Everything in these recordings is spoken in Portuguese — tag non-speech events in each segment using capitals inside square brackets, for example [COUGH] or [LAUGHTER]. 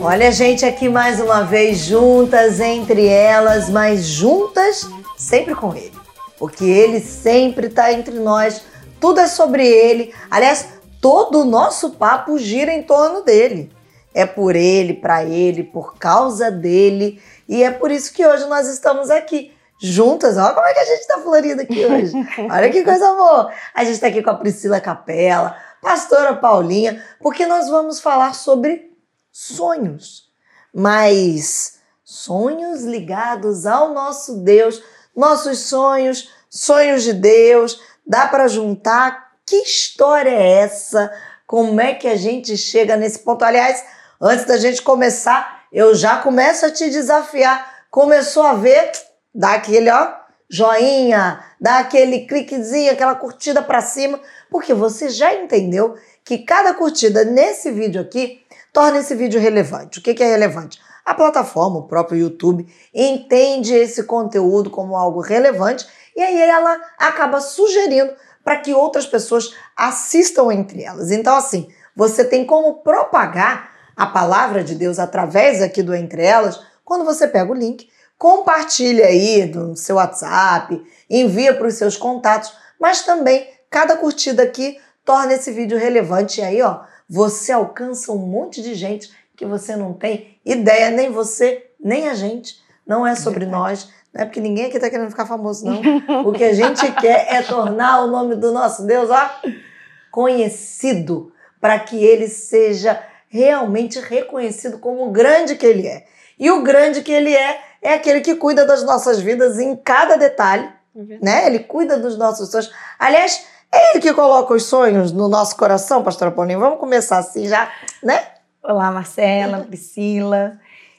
Olha a gente aqui mais uma vez juntas entre elas, mas juntas sempre com ele. Porque ele sempre está entre nós, tudo é sobre ele. Aliás, todo o nosso papo gira em torno dele. É por ele, para ele, por causa dele. E é por isso que hoje nós estamos aqui juntas. Olha como é que a gente está florida aqui hoje. Olha que coisa boa. A gente está aqui com a Priscila Capela, pastora Paulinha, porque nós vamos falar sobre sonhos, mas sonhos ligados ao nosso Deus, nossos sonhos, sonhos de Deus, dá para juntar? Que história é essa? Como é que a gente chega nesse ponto? Aliás, antes da gente começar, eu já começo a te desafiar. Começou a ver? Dá aquele, ó, joinha, dá aquele cliquezinho, aquela curtida para cima, porque você já entendeu que cada curtida nesse vídeo aqui torna esse vídeo relevante. O que é relevante? A plataforma, o próprio YouTube, entende esse conteúdo como algo relevante e aí ela acaba sugerindo para que outras pessoas assistam entre elas. Então, assim, você tem como propagar a palavra de Deus através aqui do Entre Elas quando você pega o link, compartilha aí no seu WhatsApp, envia para os seus contatos, mas também cada curtida aqui torna esse vídeo relevante e aí, ó, você alcança um monte de gente que você não tem ideia, nem você, nem a gente. Não é sobre Verdade. nós, não é porque ninguém aqui está querendo ficar famoso, não. [LAUGHS] O que a gente quer é tornar o nome do nosso Deus, ó, conhecido, para que ele seja realmente reconhecido como o grande que ele é. E o grande que ele é é aquele que cuida das nossas vidas em cada detalhe, é né? Ele cuida dos nossos sonhos. Aliás, é ele que coloca os sonhos no nosso coração, pastora Paulinha. Vamos começar assim já, né? Olá, Marcela, Priscila.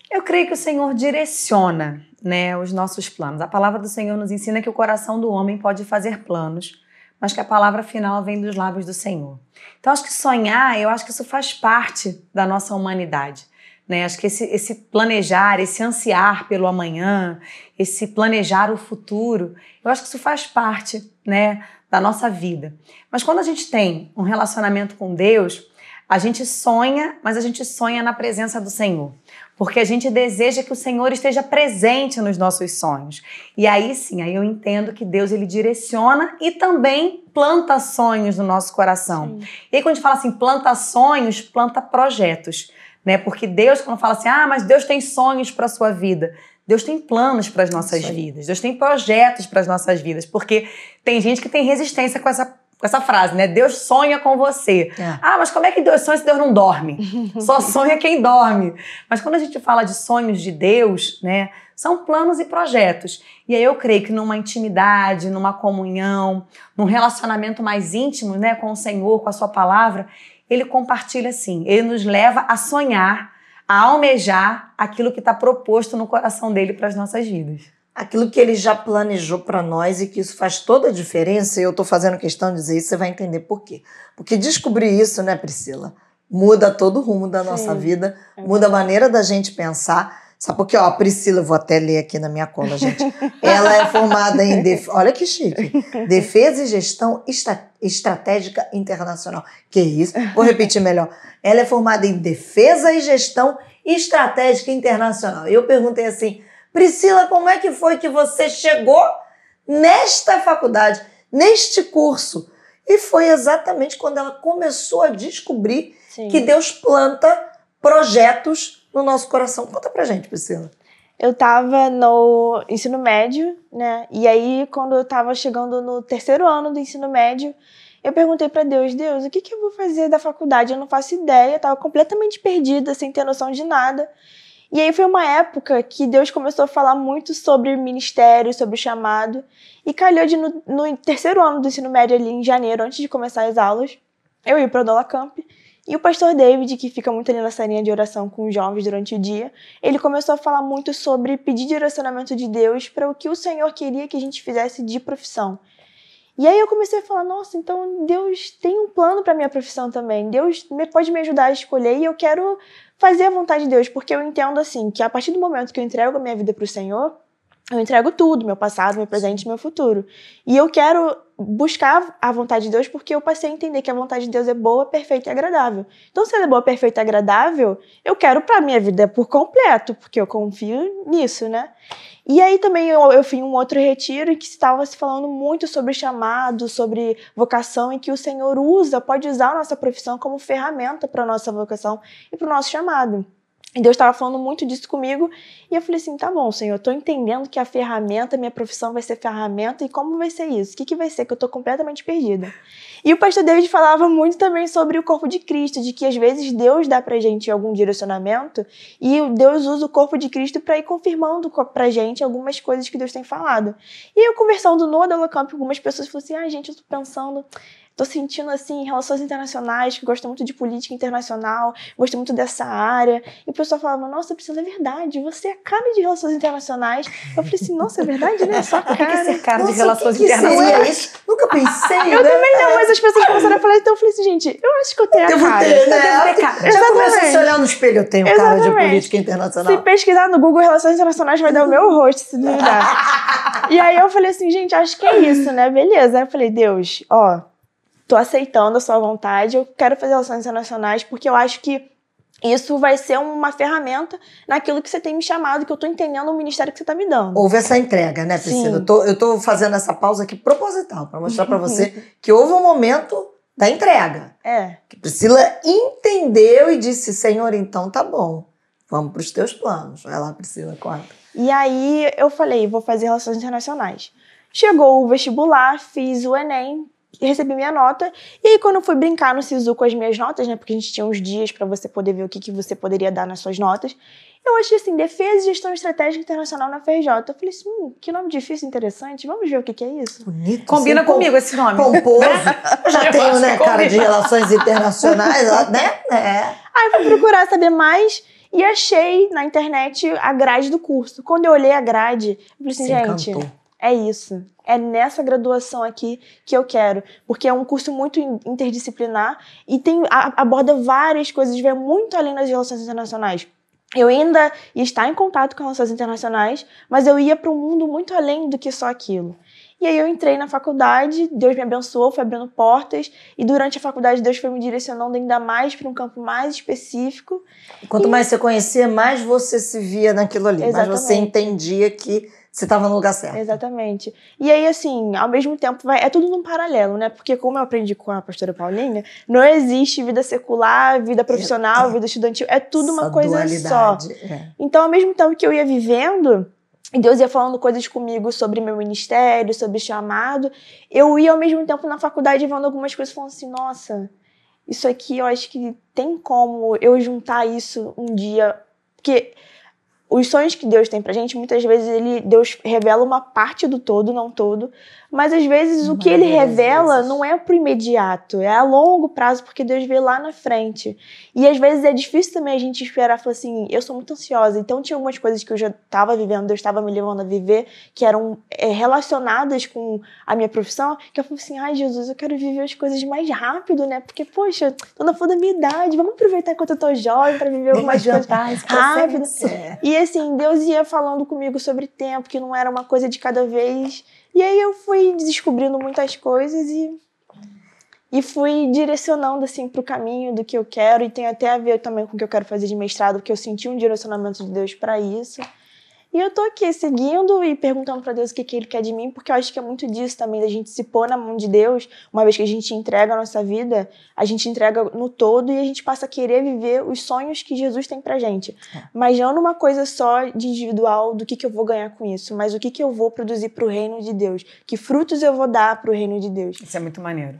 Eu creio que o Senhor direciona né, os nossos planos. A palavra do Senhor nos ensina que o coração do homem pode fazer planos, mas que a palavra final vem dos lábios do Senhor. Então, acho que sonhar, eu acho que isso faz parte da nossa humanidade. Né? Acho que esse, esse planejar, esse ansiar pelo amanhã, esse planejar o futuro, eu acho que isso faz parte né, da nossa vida. Mas quando a gente tem um relacionamento com Deus, a gente sonha, mas a gente sonha na presença do Senhor. Porque a gente deseja que o Senhor esteja presente nos nossos sonhos. E aí sim, aí eu entendo que Deus ele direciona e também planta sonhos no nosso coração. Sim. E aí quando a gente fala assim, planta sonhos, planta projetos. Né? Porque Deus, quando fala assim, ah, mas Deus tem sonhos para a sua vida. Deus tem planos para as nossas vidas, Deus tem projetos para as nossas vidas, porque tem gente que tem resistência com essa, com essa frase, né? Deus sonha com você. É. Ah, mas como é que Deus sonha se Deus não dorme? [LAUGHS] Só sonha quem dorme. Mas quando a gente fala de sonhos de Deus, né? São planos e projetos. E aí eu creio que numa intimidade, numa comunhão, num relacionamento mais íntimo, né, com o Senhor, com a sua palavra, ele compartilha assim, ele nos leva a sonhar a almejar aquilo que está proposto no coração dele para as nossas vidas. Aquilo que ele já planejou para nós e que isso faz toda a diferença, e eu estou fazendo questão de dizer isso, você vai entender por quê. Porque descobrir isso, né, Priscila, muda todo o rumo da nossa Sim. vida, é muda a maneira da gente pensar. Sabe por quê? Ó, a Priscila, eu vou até ler aqui na minha cola, gente. Ela é formada em. Def... Olha que chique. Defesa e Gestão Estratégica Internacional. Que isso? Vou repetir melhor. Ela é formada em Defesa e Gestão Estratégica Internacional. Eu perguntei assim, Priscila, como é que foi que você chegou nesta faculdade, neste curso? E foi exatamente quando ela começou a descobrir Sim. que Deus planta projetos no nosso coração. Conta pra gente, Priscila. Eu tava no ensino médio, né? E aí, quando eu tava chegando no terceiro ano do ensino médio, eu perguntei para Deus, Deus, o que, que eu vou fazer da faculdade? Eu não faço ideia, estava completamente perdida, sem ter noção de nada. E aí foi uma época que Deus começou a falar muito sobre ministério, sobre chamado. E calhou de, no, no terceiro ano do ensino médio, ali em janeiro, antes de começar as aulas, eu ia para o Dola Camp. E o pastor David, que fica muito ali na salinha de oração com os jovens durante o dia, ele começou a falar muito sobre pedir direcionamento de Deus para o que o Senhor queria que a gente fizesse de profissão. E aí eu comecei a falar, nossa, então Deus tem um plano para minha profissão também. Deus pode me ajudar a escolher e eu quero fazer a vontade de Deus, porque eu entendo assim que a partir do momento que eu entrego a minha vida para o Senhor, eu entrego tudo, meu passado, meu presente, meu futuro. E eu quero buscar a vontade de Deus porque eu passei a entender que a vontade de Deus é boa, perfeita e agradável. Então, se ela é boa, perfeita e agradável, eu quero para minha vida por completo, porque eu confio nisso, né? E aí também eu, eu fui em um outro retiro em que estava se falando muito sobre chamado, sobre vocação, em que o Senhor usa, pode usar a nossa profissão como ferramenta para a nossa vocação e para o nosso chamado. E Deus estava falando muito disso comigo. E eu falei assim: tá bom, Senhor, eu tô entendendo que a ferramenta, minha profissão vai ser ferramenta. E como vai ser isso? O que, que vai ser? Que eu tô completamente perdida. E o pastor David falava muito também sobre o corpo de Cristo, de que às vezes Deus dá pra gente algum direcionamento e Deus usa o corpo de Cristo para ir confirmando pra gente algumas coisas que Deus tem falado. E eu conversando no Adela Camp, algumas pessoas falaram assim: ah, gente, eu tô pensando Tô sentindo, assim, relações internacionais, que gosto muito de política internacional, gosto muito dessa área. E o pessoal falava, nossa, Priscila, é verdade, você é cara de relações internacionais. Eu falei assim, nossa, é verdade, né? Só [LAUGHS] cara. O que é ser cara Nossa, de relações que que internacionais? é? Nunca [LAUGHS] pensei, Eu né? também não, mas as pessoas começaram a falar, então eu falei assim, gente, eu acho que eu tenho a Devo cara. ter, né? ter cara. Já Exatamente. começa a se olhar no espelho, eu tenho cara de Exatamente. política Se internacional. pesquisar no Google Relações Internacionais, vai dar o meu rosto, se duvidar. [LAUGHS] e aí eu falei assim, gente, acho que é isso, né? Beleza. Aí eu falei, Deus, ó, tô aceitando a sua vontade, eu quero fazer relações internacionais porque eu acho que isso vai ser uma ferramenta naquilo que você tem me chamado, que eu tô entendendo o ministério que você tá me dando. Houve essa entrega, né, Priscila? Sim. Eu tô, eu tô fazendo essa pausa aqui proposital, para mostrar para você [LAUGHS] que houve um momento da entrega. É. Que Priscila entendeu e disse: Senhor, então tá bom, vamos para os teus planos. Vai lá, Priscila, conta. E aí eu falei, vou fazer relações internacionais. Chegou o vestibular, fiz o Enem, recebi minha nota. E aí, quando eu fui brincar no SISU com as minhas notas, né? Porque a gente tinha uns dias para você poder ver o que, que você poderia dar nas suas notas. Eu achei assim, Defesa e Gestão Estratégica Internacional na FRJ. Eu falei assim, hum, que nome difícil, interessante. Vamos ver o que, que é isso. Bonito. Combina assim, comigo esse nome. Pomposo. [LAUGHS] Eu já Eu tenho, né, que cara de combina. relações internacionais, né? [LAUGHS] É. Aí eu fui procurar saber mais e achei na internet a grade do curso. Quando eu olhei a grade, eu falei assim, Se gente, encantou. É isso. É nessa graduação aqui que eu quero. Porque é um curso muito in- interdisciplinar e tem, a- aborda várias coisas, vai muito além das relações internacionais. Eu ainda ia estar em contato com relações internacionais, mas eu ia para um mundo muito além do que só aquilo. E aí eu entrei na faculdade, Deus me abençoou, foi abrindo portas, e durante a faculdade Deus foi me direcionando ainda mais para um campo mais específico. Quanto mais você conhecia, mais você se via naquilo ali. Mais você Exatamente. entendia que você estava no lugar certo. Exatamente. E aí, assim, ao mesmo tempo, vai, é tudo num paralelo, né? Porque, como eu aprendi com a pastora Paulinha, não existe vida secular, vida profissional, vida estudantil. É tudo uma coisa só. dualidade, é. Então, ao mesmo tempo que eu ia vivendo, e Deus ia falando coisas comigo sobre meu ministério, sobre chamado, eu ia ao mesmo tempo na faculdade vendo algumas coisas falando assim, nossa, isso aqui eu acho que tem como eu juntar isso um dia. Porque os sonhos que Deus tem pra gente, muitas vezes ele, Deus revela uma parte do todo, não todo, mas às vezes o que ele revela vezes. não é pro imediato, é a longo prazo, porque Deus vê lá na frente. E às vezes é difícil também a gente esperar, falar assim, eu sou muito ansiosa, então tinha algumas coisas que eu já estava vivendo, Deus estava me levando a viver, que eram é, relacionadas com a minha profissão, que eu falei assim, ai Jesus, eu quero viver as coisas mais rápido, né? Porque, poxa, tô na flor da minha idade, vamos aproveitar enquanto eu tô jovem para viver algumas coisas rápido. É. E assim, Deus ia falando comigo sobre tempo, que não era uma coisa de cada vez. E aí eu fui descobrindo muitas coisas e e fui direcionando assim pro caminho do que eu quero e tem até a ver também com o que eu quero fazer de mestrado, porque eu senti um direcionamento de Deus para isso. E eu tô aqui seguindo e perguntando para Deus o que, que ele quer de mim, porque eu acho que é muito disso também da gente se pôr na mão de Deus, uma vez que a gente entrega a nossa vida, a gente entrega no todo e a gente passa a querer viver os sonhos que Jesus tem pra gente. Mas não numa coisa só de individual do que, que eu vou ganhar com isso, mas o que, que eu vou produzir pro reino de Deus, que frutos eu vou dar pro reino de Deus. Isso é muito maneiro.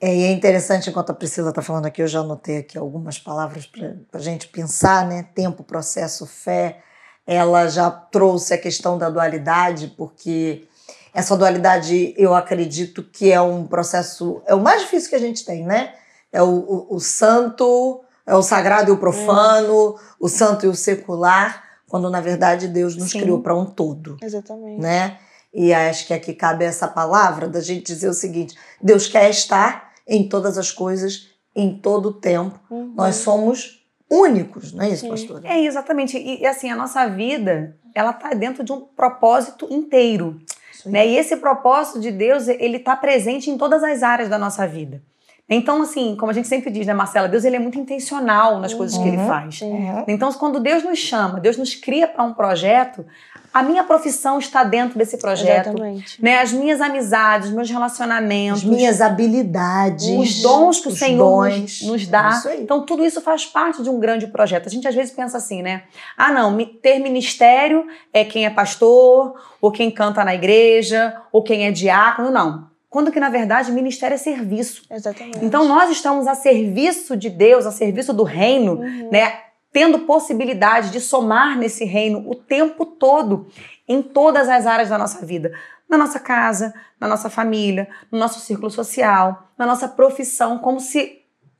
É, e é interessante, enquanto a Priscila está falando aqui, eu já anotei aqui algumas palavras para a gente pensar, né? Tempo, processo, fé. Ela já trouxe a questão da dualidade, porque essa dualidade eu acredito que é um processo, é o mais difícil que a gente tem, né? É o, o, o santo, é o sagrado e o profano, o santo e o secular, quando na verdade Deus nos Sim. criou para um todo Exatamente. né? E acho que aqui cabe essa palavra da gente dizer o seguinte: Deus quer estar em todas as coisas, em todo o tempo. Uhum. Nós somos únicos, não é isso, Sim. pastora? É, exatamente. E, e, assim, a nossa vida ela está dentro de um propósito inteiro. Né? E esse propósito de Deus, ele está presente em todas as áreas da nossa vida. Então, assim, como a gente sempre diz, né, Marcela, Deus ele é muito intencional nas coisas que ele Uhum. faz. Uhum. Então, quando Deus nos chama, Deus nos cria para um projeto, a minha profissão está dentro desse projeto. Exatamente. Né? As minhas amizades, meus relacionamentos, As minhas habilidades. os dons que o Senhor nos, dons. nos dá. Aí. Então, tudo isso faz parte de um grande projeto. A gente às vezes pensa assim, né? Ah, não, ter ministério é quem é pastor, ou quem canta na igreja, ou quem é diácono. Não. Quando que, na verdade, ministério é serviço. Exatamente. Então, nós estamos a serviço de Deus, a serviço do reino, Uhum. né? Tendo possibilidade de somar nesse reino o tempo todo, em todas as áreas da nossa vida. Na nossa casa, na nossa família, no nosso círculo social, na nossa profissão, como se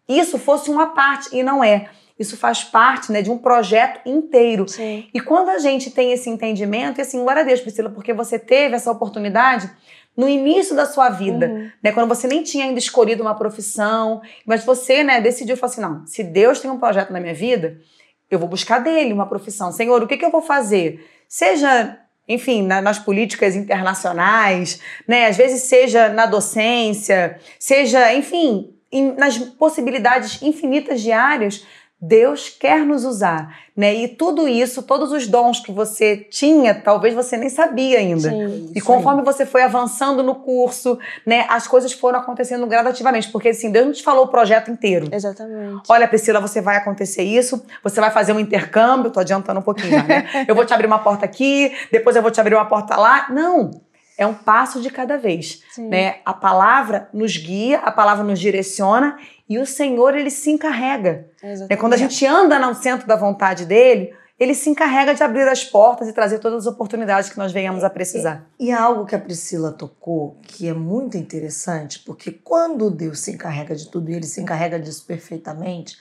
isso fosse uma parte, e não é. Isso faz parte né, de um projeto inteiro. Sim. E quando a gente tem esse entendimento, e assim, glória a Deus, Priscila, porque você teve essa oportunidade no início da sua vida, Uhum. né? Quando você nem tinha ainda escolhido uma profissão, mas você, né, decidiu falar assim, não, se Deus tem um projeto na minha vida, eu vou buscar dele uma profissão. Senhor, o que, que eu vou fazer? Seja, enfim, na- nas políticas internacionais, né? Às vezes seja na docência, seja, enfim, em- nas possibilidades infinitas diárias, Deus quer nos usar, né? E tudo isso, todos os dons que você tinha, talvez você nem sabia ainda. Sim. E conforme você foi avançando no curso, né, as coisas foram acontecendo gradativamente, porque assim, Deus não te falou o projeto inteiro. Exatamente. Olha, Priscila, você vai acontecer isso, você vai fazer um intercâmbio, tô adiantando um pouquinho né? [LAUGHS] Eu vou te abrir uma porta aqui, depois eu vou te abrir uma porta lá. Não, é um passo de cada vez, Sim. né? A palavra nos guia, a palavra nos direciona e o Senhor, ele se encarrega. Né? Quando a gente anda no centro da vontade dele, ele se encarrega de abrir as portas e trazer todas as oportunidades que nós venhamos a precisar. E algo que a Priscila tocou, que é muito interessante, porque quando Deus se encarrega de tudo, e ele se encarrega disso perfeitamente,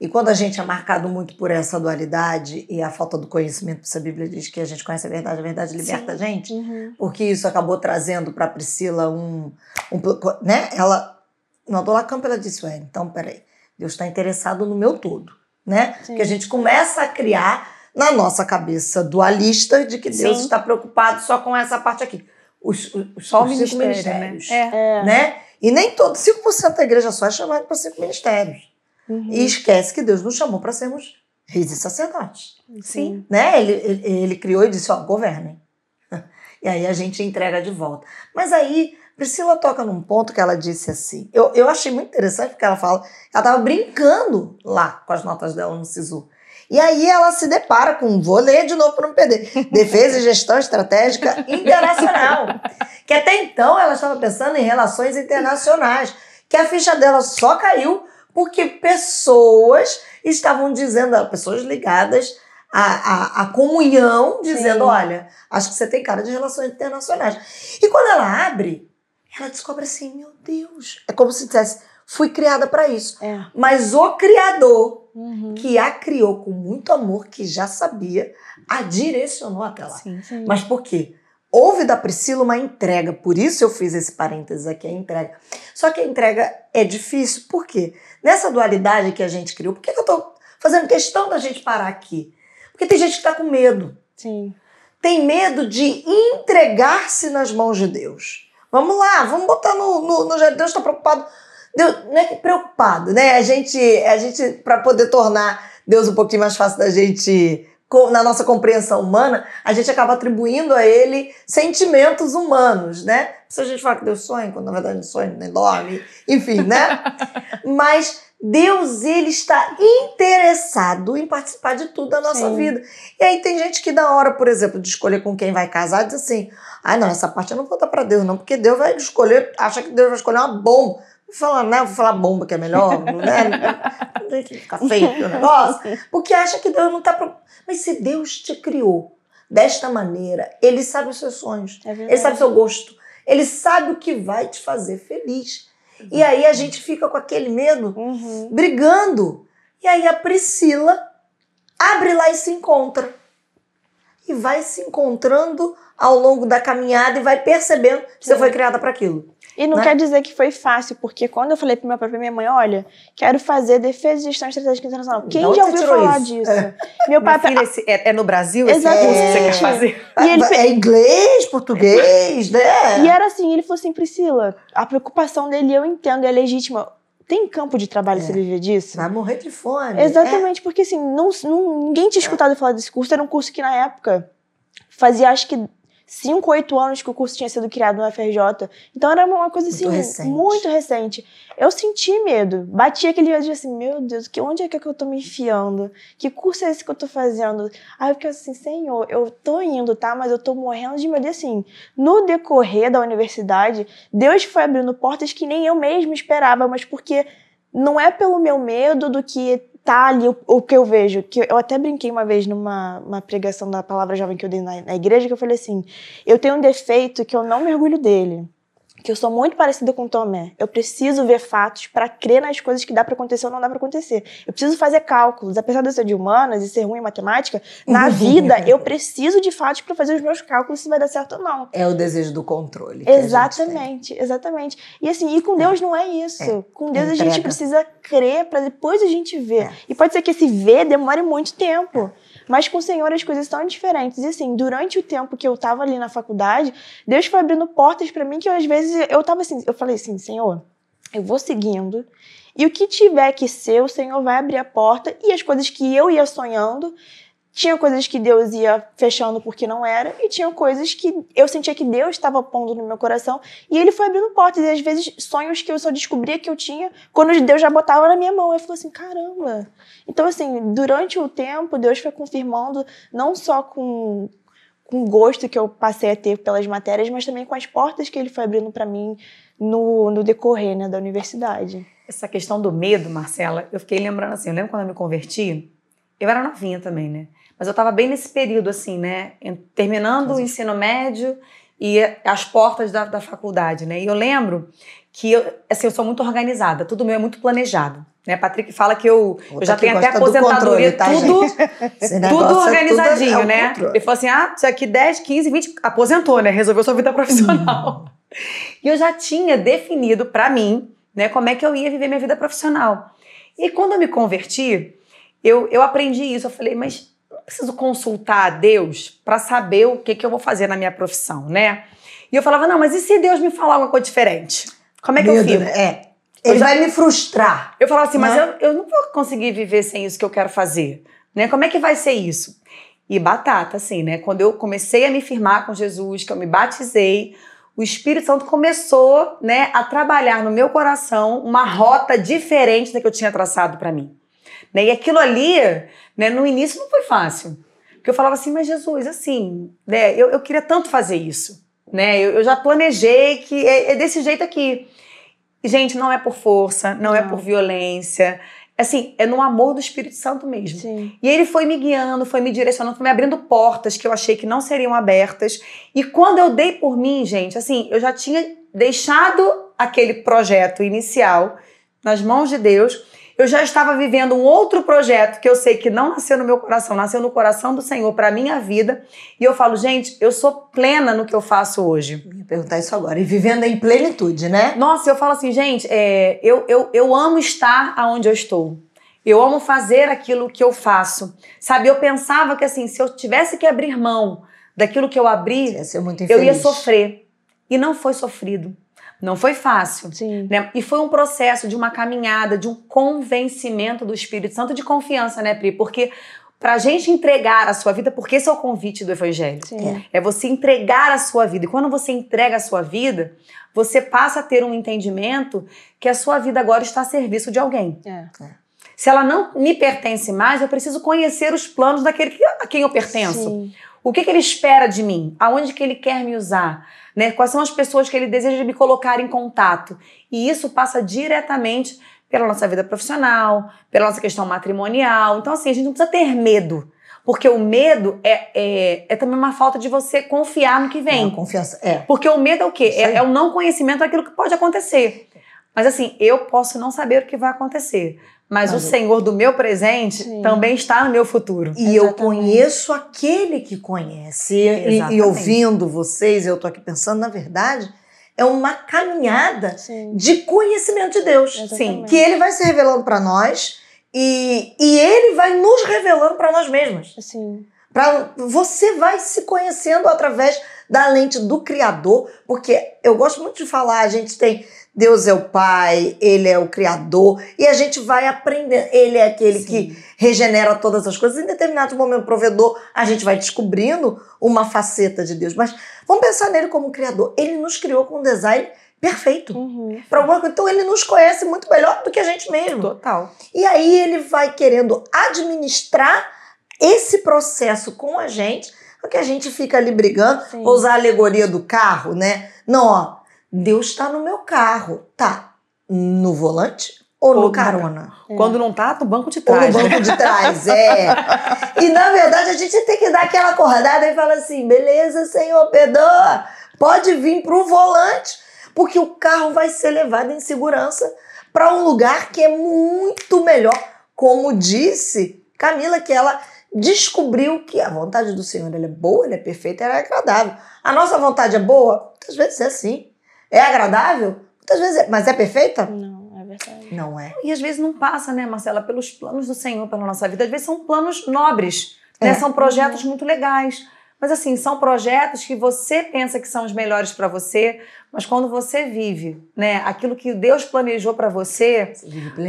e quando a gente é marcado muito por essa dualidade e a falta do conhecimento, porque a Bíblia diz que a gente conhece a verdade, a verdade liberta a gente, Uhum. porque isso acabou trazendo para Priscila um, um. né? Ela. No Adolacampo ela disse: Ué, então peraí, Deus está interessado no meu todo, né? Sim. Que a gente começa a criar na nossa cabeça dualista de que Deus Sim. está preocupado só com essa parte aqui. Os, os, Só os cinco ministério, né? ministérios. É. Né? E nem todo, 5% da igreja só é chamado para cinco ministérios. Uhum. E esquece que Deus nos chamou para sermos reis e sacerdotes Sim. né? Ele, ele, ele criou e disse, ó, governem. [LAUGHS] E aí a gente entrega de volta. Mas aí, Priscila toca num ponto que ela disse assim. Eu, eu achei muito interessante porque ela fala, ela estava brincando lá com as notas dela no SISU. E aí ela se depara com, vou ler de novo para não perder, [LAUGHS] Defesa e Gestão Estratégica Internacional. Que até então ela estava pensando em relações internacionais. Que a ficha dela só caiu porque pessoas estavam dizendo, pessoas ligadas à, à, à comunhão, dizendo: Sim. olha, acho que você tem cara de relações internacionais. E quando ela abre, ela descobre assim: meu Deus. É como se dissesse: fui criada para isso. É. Mas o Criador, Uhum. que a criou com muito amor, que já sabia, a direcionou até lá. Sim. Sim. Mas por quê? Houve da Priscila uma entrega, por isso eu fiz esse parênteses aqui, a entrega. Só que a entrega é difícil, por quê? Nessa dualidade que a gente criou, por que eu tô fazendo questão da gente parar aqui? Porque tem gente que tá com medo. Sim. Tem medo de entregar-se nas mãos de Deus. Vamos lá, vamos botar no. no, no Deus está preocupado. Deus, não é que preocupado, né? A gente, a gente para poder tornar Deus um pouquinho mais fácil da gente na nossa compreensão humana, a gente acaba atribuindo a ele sentimentos humanos, né? Se a gente fala que Deus sonha, quando na verdade não sonha, nem dorme, enfim, né? [LAUGHS] Mas Deus, ele está interessado em participar de tudo da nossa Sim. vida. E aí tem gente que na hora, por exemplo, de escolher com quem vai casar, diz assim, ah não, essa parte eu não vou dar pra Deus não, porque Deus vai escolher, acha que Deus vai escolher uma bomba. Vou falar, não, vou falar bomba que é melhor, [LAUGHS] né? Fica feio o negócio. Porque acha que Deus não tá... Pro... Mas se Deus te criou desta maneira, Ele sabe os seus sonhos. É. Ele sabe o seu gosto. Ele sabe o que vai te fazer feliz. E aí a gente fica com aquele medo, Uhum. brigando. E aí a Priscila abre lá e se encontra. e vai se encontrando ao longo da caminhada e vai percebendo que você foi criada para aquilo. E não né? quer dizer que foi fácil, porque quando eu falei pro meu pai e pra minha mãe, olha, quero fazer defesa e gestão estratégica internacional. Quem já ouviu falar isso? disso? É. Meu pai Minha filha, esse- é, é no Brasil esse Exatamente. curso que você quer fazer? E ele é inglês, português, né? E era assim, ele falou assim, Priscila, a preocupação dele eu entendo, é legítima. Tem campo de trabalho É. você viver disso? Vai morrer de fome. Exatamente, porque assim, não, não- ninguém tinha escutado falar desse curso. Era um curso que na época fazia acho que 5, 8 anos que o curso tinha sido criado no FRJ. Então era uma coisa assim, Muito recente. muito recente. Eu senti medo. Batia aquele medo de assim, meu Deus, que, onde é que eu tô me enfiando? Que curso é esse que eu tô fazendo? Aí eu fiquei assim, Senhor, eu tô indo, tá? Mas eu tô morrendo de medo. E assim, no decorrer da universidade, Deus foi abrindo portas que nem eu mesma esperava, mas porque não é pelo meu medo do que tá ali o, o que eu vejo. Que eu até brinquei uma vez numa uma pregação da palavra jovem que eu dei na, na igreja, que eu falei assim: eu tenho um defeito que eu não mergulho dele. Que eu sou muito parecida com Tomé. Eu preciso ver fatos para crer nas coisas que dá para acontecer ou não dá para acontecer. Eu preciso fazer cálculos. Apesar de eu ser de humanas e ser ruim em matemática, na [LAUGHS] vida eu preciso de fatos para fazer os meus cálculos se vai dar certo ou não. É o desejo do controle. a. Exatamente, exatamente. E assim, e com Deus não é isso. É. Com Deus a Entrega. gente precisa crer para depois a gente ver. É. E pode ser que esse ver demore muito tempo. Mas com o Senhor as coisas são diferentes. E assim, durante o tempo que eu tava ali na faculdade, Deus foi abrindo portas para mim que eu, às vezes eu tava assim, eu falei assim, Senhor, eu vou seguindo. E o que tiver que ser, o Senhor vai abrir a porta. E as coisas que eu ia sonhando, tinha coisas que Deus ia fechando porque não era, e tinha coisas que eu sentia que Deus estava pondo no meu coração, e ele foi abrindo portas, e às vezes sonhos que eu só descobria que eu tinha, quando Deus já botava na minha mão, eu falei assim, caramba. Então assim, durante o tempo, Deus foi confirmando, não só com com o gosto que eu passei a ter pelas matérias, mas também com as portas que ele foi abrindo para mim no, no decorrer né, da universidade. Essa questão do medo, Marcela, eu fiquei lembrando assim, eu lembro quando eu me converti, eu era novinha também, né? Mas eu tava bem nesse período, assim, né? Terminando o ensino médio e as portas da, da faculdade, né? E eu lembro que, eu, assim, eu sou muito organizada, tudo meu é muito planejado. Né? Patrick fala que eu, eu já tenho até aposentadoria, controle, tá, tudo, [LAUGHS] Esse tudo é organizadinho, tudo- é né? controle. Ele falou assim: ah, isso aqui 10, 15, 20, aposentou, né? Resolveu sua vida profissional. [LAUGHS] e eu já tinha definido pra mim, né, como é que eu ia viver minha vida profissional. E quando eu me converti, eu, eu aprendi isso. Eu falei, mas preciso consultar a Deus pra saber o que, que eu vou fazer na minha profissão, né? E eu falava, não, mas e se Deus me falar alguma coisa diferente? Como é que eu fico? né? É. Eu Ele já- vai me frustrar. Eu falava assim, mas Né? eu, eu não vou conseguir viver sem isso que eu quero fazer, né? Como é que vai ser isso? E batata, assim, né? Quando eu comecei a me firmar com Jesus, que eu me batizei, o Espírito Santo começou, né, a trabalhar no meu coração uma rota diferente da que eu tinha traçado para mim. Né? E aquilo ali, né, no início não foi fácil. Porque eu falava assim, mas Jesus, assim, né, eu, eu queria tanto fazer isso. Né? Eu, eu já planejei que é, é desse jeito aqui. Gente, não é por força, não, é Não. por violência. Assim, é no amor do Espírito Santo mesmo. Sim. E ele foi me guiando, foi me direcionando, foi me abrindo portas que eu achei que não seriam abertas. E quando eu dei por mim, gente, assim, eu já tinha deixado aquele projeto inicial nas mãos de Deus. Eu já estava vivendo um outro projeto que eu sei que não nasceu no meu coração, nasceu no coração do Senhor para minha vida. E eu falo, gente, eu sou plena no que eu faço hoje. Eu ia perguntar isso agora. E vivendo em plenitude, né? Nossa, eu falo assim, gente, é, eu, eu, eu amo estar aonde eu estou. Eu amo fazer aquilo que eu faço. Sabe, eu pensava que assim, se eu tivesse que abrir mão daquilo que eu abri, Ia eu ia sofrer. E não foi sofrido. Não foi fácil. Sim. Né? E foi um processo de uma caminhada, de um convencimento do Espírito Santo de confiança, né, Pri? Porque pra gente entregar a sua vida, porque esse é o convite do Evangelho. Sim. É você entregar a sua vida. E quando você entrega a sua vida, você passa a ter um entendimento que a sua vida agora está a serviço de alguém. É. Se ela não me pertence mais, eu preciso conhecer os planos daquele que- a quem eu pertenço. Sim. O que, que ele espera de mim? Aonde que ele quer me usar? Né? Quais são as pessoas que ele deseja me colocar em contato? E isso passa diretamente pela nossa vida profissional, pela nossa questão matrimonial. Então, assim, a gente não precisa ter medo. Porque o medo é, é, é também uma falta de você confiar no que É, vem. a confiança. É. Porque o medo é o quê? É, é o não conhecimento daquilo que pode acontecer. Mas assim, eu posso não saber o que vai acontecer. Mas, Mas o eu- Senhor do meu presente Sim. também está no meu futuro. E eu Exatamente. conheço aquele que conhece. E- E, ouvindo vocês, eu tô aqui pensando, na verdade, é uma caminhada Sim. de conhecimento de Deus. Exatamente. Que ele vai se revelando para nós e, e ele vai nos revelando para nós mesmas. Assim, Pra, você vai se conhecendo através da lente do Criador, porque eu gosto muito de falar, a gente tem Deus é o Pai, Ele é o Criador, e a gente vai aprender. Ele é aquele que regenera todas as coisas. Em determinado momento, provedor, a gente vai descobrindo uma faceta de Deus. Mas vamos pensar nele como Criador. Ele nos criou com um design perfeito. uhum. Então ele nos conhece muito melhor do que a gente mesmo. Total. E aí ele vai querendo administrar esse processo com a gente, porque a gente fica ali brigando, Sim. vou usar a alegoria do carro, né? Não, ó, Deus está no meu carro, tá? No volante ou, Ou no carona? É. Quando não tá, no banco de Ou no trás. banco de trás, é. [LAUGHS] E na verdade a gente tem que dar aquela acordada e falar assim: beleza, senhor, perdoa, pode vir pro volante, porque o carro vai ser levado em segurança para um lugar que é muito melhor. Como disse Camila, que ela descobriu que a vontade do Senhor é boa, ela é perfeita, ela é agradável. A nossa vontade é boa? Muitas vezes é assim. É agradável? Muitas vezes é. Mas é perfeita? Não, é verdade. Não é. E às vezes não passa, né, Marcela, pelos planos do Senhor pela nossa vida. Às vezes são planos nobres, né? É. São projetos muito legais. Mas assim, são projetos que você pensa que são os melhores para você, mas quando você vive, né, aquilo que Deus planejou para você,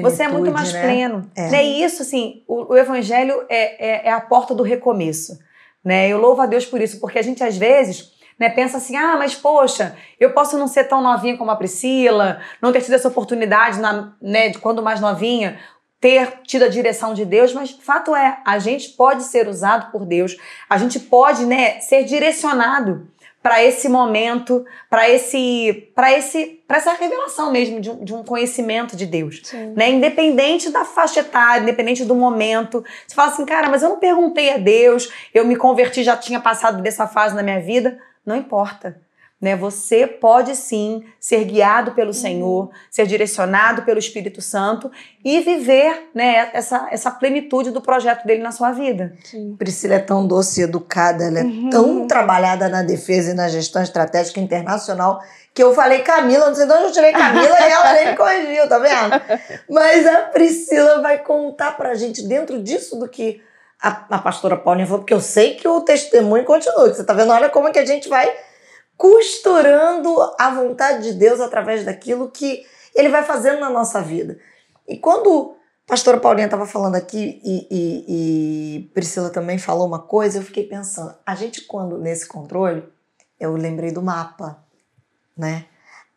você é muito mais né? pleno. É. Né? E isso, assim, o, o evangelho é, é, é a porta do recomeço. Né? Eu louvo a Deus por isso, porque a gente às vezes né, pensa assim: ah, mas poxa, eu posso não ser tão novinha como a Priscila, não ter tido essa oportunidade na, né, de quando mais novinha, ter tido a direção de Deus, mas fato é, a gente pode ser usado por Deus, a gente pode né, ser direcionado para esse momento, para esse, para esse, para essa revelação mesmo de um, de um conhecimento de Deus Sim. né? Independente da faixa etária, independente do momento. Você fala assim, cara, mas eu não perguntei a Deus, eu me converti, já tinha passado dessa fase na minha vida. Não importa. Né? Você pode sim ser guiado pelo Senhor, ser direcionado pelo Espírito Santo e viver né, essa, essa plenitude do projeto dele na sua vida. Sim. Priscila é tão doce e educada, ela é tão trabalhada na defesa e na gestão estratégica internacional que eu falei Camila, não sei de onde eu tirei Camila e ela nem me [LAUGHS] corrigiu, tá vendo? Mas a Priscila vai contar pra gente dentro disso do que a, a pastora Paulinha falou, porque eu sei que o testemunho continua, que você tá vendo, olha como é que a gente vai costurando a vontade de Deus através daquilo que ele vai fazendo na nossa vida. E quando a pastora Paulinha estava falando aqui e, e- e Priscila também falou uma coisa, eu fiquei pensando, a gente quando nesse controle, eu lembrei do mapa, né?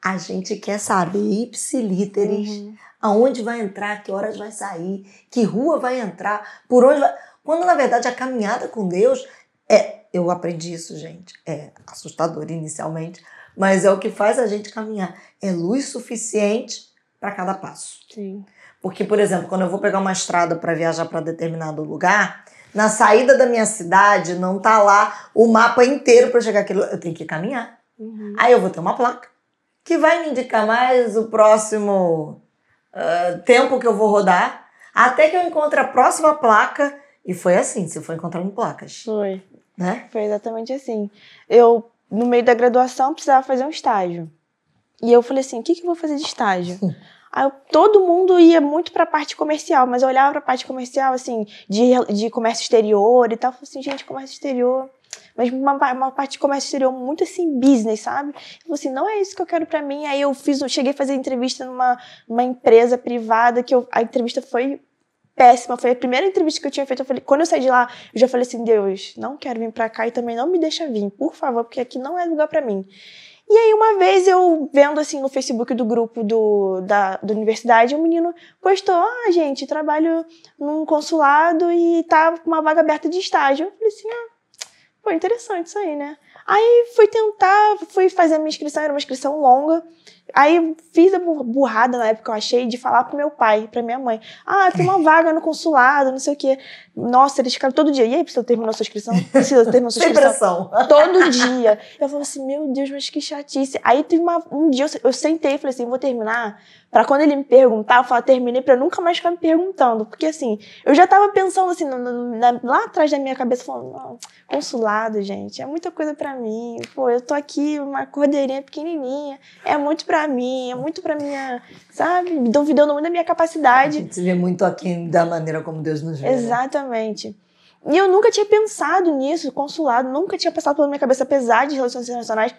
A gente quer saber ipsilíteres, Uhum. aonde vai entrar, que horas vai sair, que rua vai entrar, por onde vai. Quando na verdade a caminhada com Deus é. Eu aprendi isso, gente. É assustador inicialmente, mas é o que faz a gente caminhar. É luz suficiente para cada passo. Sim. Porque, por exemplo, quando eu vou pegar uma estrada para viajar para determinado lugar, na saída da minha cidade não tá lá o mapa inteiro para chegar aquilo. Eu tenho que caminhar. Uhum. Aí eu vou ter uma placa que vai me indicar mais o próximo ah, tempo que eu vou rodar, até que eu encontre a próxima placa. E foi assim, se foi encontrando placas, Foi. né? Foi exatamente assim. Eu, no meio da graduação, precisava fazer um estágio. E eu falei assim: o que, que eu vou fazer de estágio? Aí eu- todo mundo ia muito pra parte comercial, mas eu olhava pra parte comercial, assim, de, de comércio exterior e tal. Eu falei assim: gente, comércio exterior. Mas uma, uma parte de comércio exterior muito assim, business, sabe? Eu falei assim: não é isso que eu quero pra mim. Aí eu fiz, eu cheguei a fazer entrevista numa uma empresa privada, que eu, a entrevista foi péssima. Foi a primeira entrevista que eu tinha feito. Eu falei, quando eu saí de lá, eu já falei assim, Deus, não quero vir pra cá e também não me deixa vir, por favor, porque aqui não é lugar pra mim. E aí, uma vez eu vendo assim no Facebook do grupo do, da, da universidade, um menino postou: Ah, gente, trabalho num consulado e tá com uma vaga aberta de estágio. Eu falei assim: Ah, pô, interessante isso aí, né? Aí fui tentar, fui fazer a minha inscrição, era uma inscrição longa. Aí fiz a burrada na época, eu achei, de falar pro meu pai, pra minha mãe. Ah, tem uma vaga no consulado, não sei o quê. Nossa, eles ficaram todo dia. E aí, precisa terminar sua inscrição? [LAUGHS] Precisa terminar sua inscrição? Todo dia. Eu falei assim, meu Deus, mas que chatice. Aí teve uma, um dia, eu, eu sentei e falei assim, vou terminar Pra quando ele me perguntar, eu falar, terminei pra nunca mais ficar me perguntando. Porque assim, eu já tava pensando assim, na, lá atrás da minha cabeça, falando, consulado, gente, é muita coisa pra mim. Pô, eu tô aqui, uma cordeirinha pequenininha, é muito pra mim, é muito pra minha, sabe? Duvidando muito da minha capacidade. A gente se vê muito aqui da maneira como Deus nos vê. Né? Exatamente. Né? E eu nunca tinha pensado nisso, consulado, nunca tinha passado pela minha cabeça, apesar de relações internacionais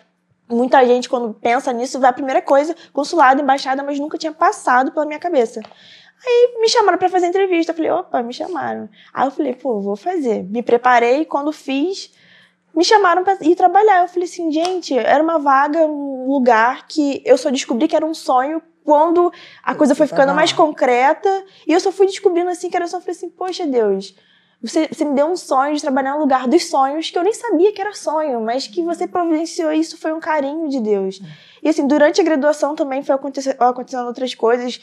Muita gente, quando pensa nisso, vai a primeira coisa, consulado, embaixada, mas nunca tinha passado pela minha cabeça. Aí me chamaram para fazer entrevista. Eu falei, opa, me chamaram. Aí eu falei, pô, vou fazer. Me preparei, quando fiz, me chamaram para ir trabalhar. Eu falei assim, gente, era uma vaga, um lugar que eu só descobri que era um sonho quando a coisa foi ficando mais concreta. E eu só fui descobrindo assim que era só. Eu falei assim, poxa Deus, você, você me deu um sonho de trabalhar no lugar dos sonhos que eu nem sabia que era sonho, mas que você providenciou isso foi um carinho de Deus. E assim, durante a graduação também foi acontecendo, acontecendo outras coisas.